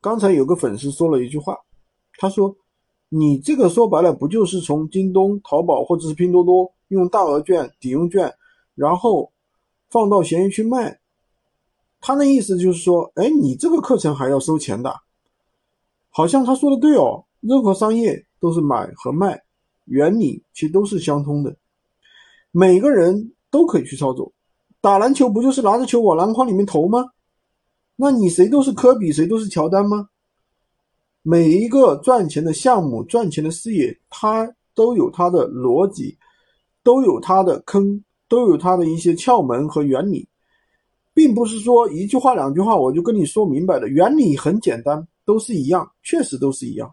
刚才有个粉丝说了一句话，他说：“你这个说白了不就是从京东、淘宝或者是拼多多用大额券、抵用券，然后放到闲鱼去卖？”他那意思就是说，哎，你这个课程还要收钱的？好像他说的对哦，任何商业都是买和卖，原理其实都是相通的，每个人都可以去操作。打篮球不就是拿着球往篮筐里面投吗？那你谁都是科比，谁都是乔丹吗？每一个赚钱的项目、赚钱的事业，它都有它的逻辑，都有它的坑，都有它的一些窍门和原理，并不是说一句话、两句话我就跟你说明白的。原理很简单，都是一样，确实都是一样。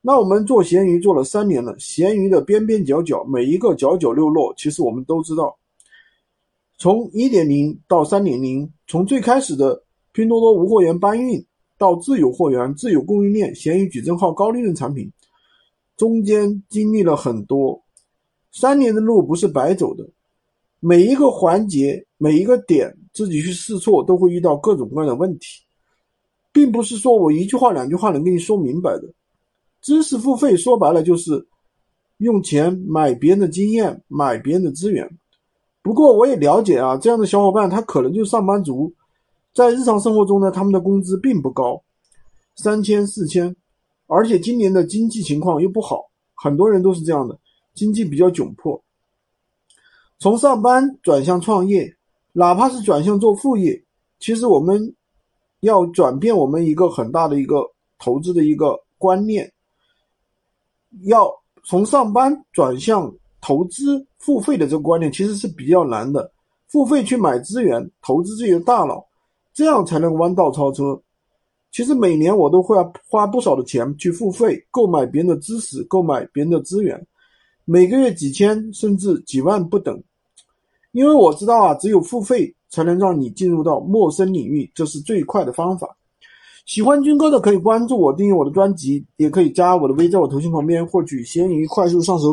那我们做闲鱼做了三年了，闲鱼的边边角角，每一个角角落落，其实我们都知道。从一点零到三点零，从最开始的。拼多多无货源搬运到自有货源、自有供应链、闲鱼矩阵号高利润产品，中间经历了很多，三年的路不是白走的，每一个环节、每一个点，自己去试错都会遇到各种各样的问题，并不是说我一句话两句话能跟你说明白的。知识付费说白了就是用钱买别人的经验、买别人的资源。不过我也了解啊，这样的小伙伴他可能就是上班族。在日常生活中呢，他们的工资并不高，三千四千，而且今年的经济情况又不好，很多人都是这样的，经济比较窘迫。从上班转向创业，哪怕是转向做副业，其实我们要转变我们一个很大的一个投资的一个观念，要从上班转向投资付费的这个观念，其实是比较难的。付费去买资源，投资自己的大脑。这样才能弯道超车。其实每年我都会花不少的钱去付费购买别人的知识，购买别人的资源，每个月几千甚至几万不等。因为我知道啊，只有付费才能让你进入到陌生领域，这是最快的方法。喜欢军哥的可以关注我，订阅我的专辑，也可以加我的微，在我头像旁边获取闲鱼快速上手。